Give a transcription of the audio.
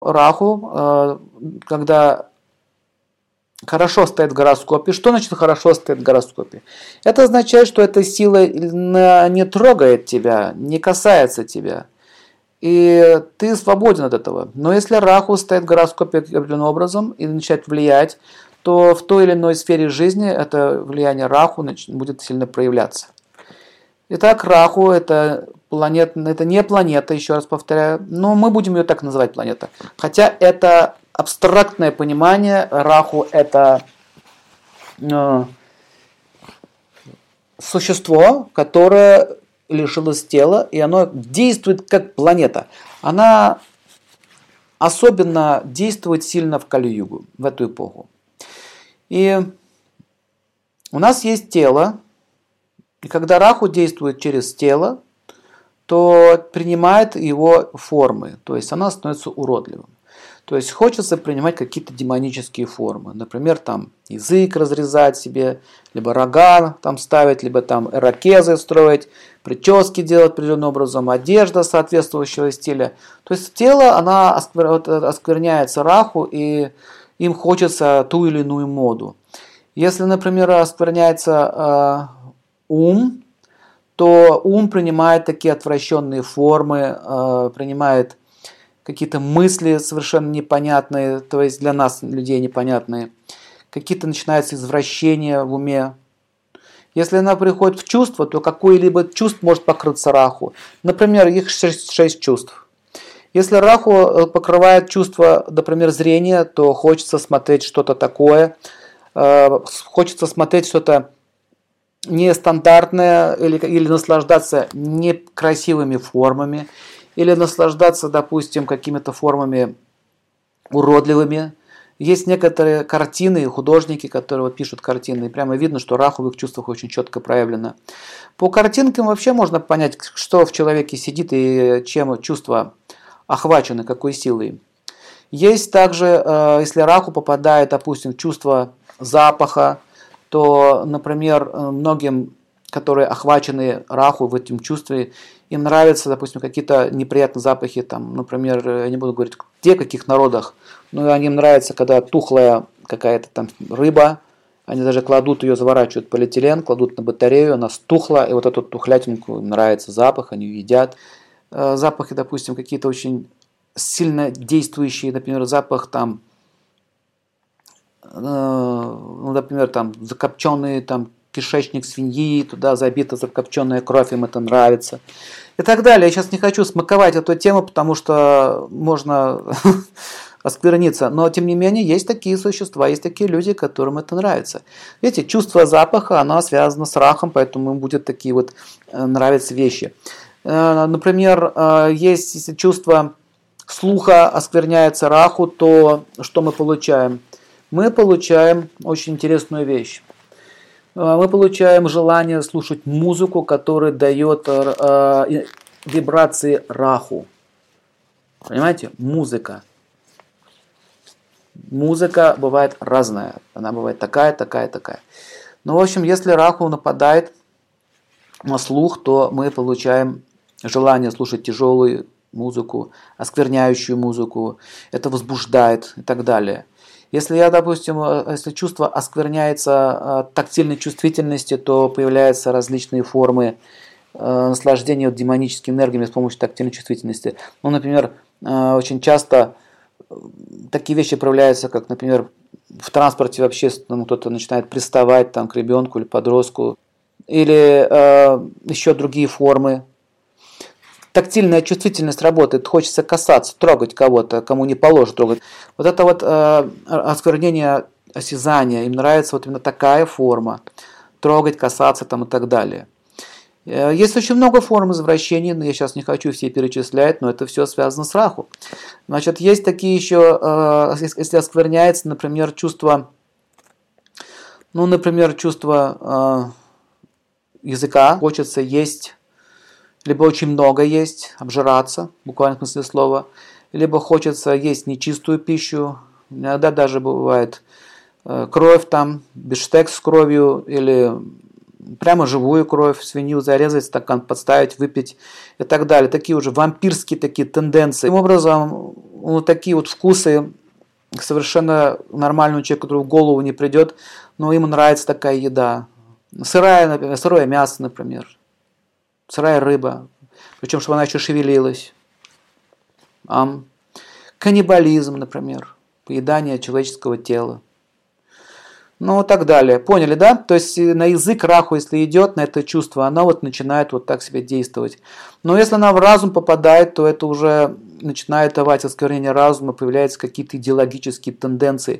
Раху, э, когда хорошо стоит в гороскопе. Что значит хорошо стоит в гороскопе? Это означает, что эта сила не трогает тебя, не касается тебя. И ты свободен от этого. Но если Раху стоит в гороскопе определенным образом и начинает влиять, то в той или иной сфере жизни это влияние Раху будет сильно проявляться. Итак, Раху это планета, это не планета, еще раз повторяю, но мы будем ее так называть планета. Хотя это абстрактное понимание, Раху это э, существо, которое лишилось тела, и оно действует как планета. Она особенно действует сильно в Кали-Югу, в эту эпоху. И у нас есть тело, и когда Раху действует через тело, то принимает его формы, то есть она становится уродливым. То есть хочется принимать какие-то демонические формы. Например, там язык разрезать себе, либо рога там ставить, либо там ракезы строить, прически делать определенным образом, одежда соответствующего стиля. То есть тело, она оскверняется раху, и им хочется ту или иную моду. Если, например, оскверняется э, ум, то ум принимает такие отвращенные формы, э, принимает какие-то мысли совершенно непонятные, то есть для нас, людей, непонятные. Какие-то начинаются извращения в уме. Если она приходит в чувство, то какое-либо чувство может покрыться раху. Например, их шесть, чувств. Если раху э, покрывает чувство, например, зрения, то хочется смотреть что-то такое, э, хочется смотреть что-то нестандартное или, или наслаждаться некрасивыми формами, или наслаждаться, допустим, какими-то формами уродливыми. Есть некоторые картины, художники, которые пишут картины, и прямо видно, что раху в их чувствах очень четко проявлено. По картинкам вообще можно понять, что в человеке сидит и чем чувства охвачены, какой силой. Есть также, э, если раху попадает, допустим, чувство запаха, то, например, э, многим, которые охвачены раху в этом чувстве, им нравятся, допустим, какие-то неприятные запахи, там, например, я не буду говорить, где, каких народах, но им нравится, когда тухлая какая-то там рыба, они даже кладут ее, заворачивают полиэтилен, кладут на батарею, она стухла, и вот эту тухлятинку им нравится запах, они едят. Э, запахи, допустим, какие-то очень сильно действующие, например, запах там, э, ну, например, там закопченные там кишечник свиньи, туда забита закопченная кровь, им это нравится. И так далее. Я сейчас не хочу смаковать эту тему, потому что можно оскверниться. Но, тем не менее, есть такие существа, есть такие люди, которым это нравится. Видите, чувство запаха, оно связано с рахом, поэтому им будут такие вот э, нравятся вещи. Э, например, э, есть если чувство слуха оскверняется раху, то что мы получаем? Мы получаем очень интересную вещь. А, мы получаем желание слушать музыку, которая дает э, вибрации раху. Понимаете? Музыка. Музыка бывает разная. Она бывает такая, такая, такая. Ну, в общем, если раху нападает на слух, то мы получаем желание слушать тяжелую музыку, оскверняющую музыку. Это возбуждает и так далее. Если я, допустим, э, если чувство оскверняется э, тактильной чувствительности, то появляются различные формы э, наслаждения демоническими энергиями с помощью тактильной чувствительности. Ну, например, очень часто такие вещи проявляются, как, например, в транспорте вообще кто-то начинает приставать там, к ребенку или подростку, или э, еще другие формы тактильная чувствительность работает, хочется касаться, трогать кого-то, кому не положено трогать. Вот это вот э, осквернение осязания, им нравится вот именно такая форма, трогать, касаться там и так далее. Э, есть очень много форм извращений, но я сейчас не хочу все перечислять, но это все связано с раху. Значит, есть такие еще, э, если оскверняется, например, чувство, ну, например, чувство э, языка, хочется есть либо очень много есть, обжираться, буквально в смысле слова, либо хочется есть нечистую пищу, иногда даже бывает э, кровь там, бифштекс с кровью или прямо живую кровь, свинью зарезать, стакан подставить, выпить и так далее. Такие уже вампирские такие тенденции. Таким образом, ну, такие вот вкусы совершенно нормальному человеку, который в голову не придет, но ему нравится такая еда. Сырая, например, сырое мясо, например, сырая рыба, причем, чтобы она еще шевелилась. Ам. Каннибализм, например, поедание человеческого тела. Ну, и так далее. Поняли, да? То есть э, на язык раху, если идет, на это чувство, она вот начинает вот так себя действовать. Но если она в разум попадает, то это уже начинает давать осквернение разума, появляются какие-то идеологические тенденции.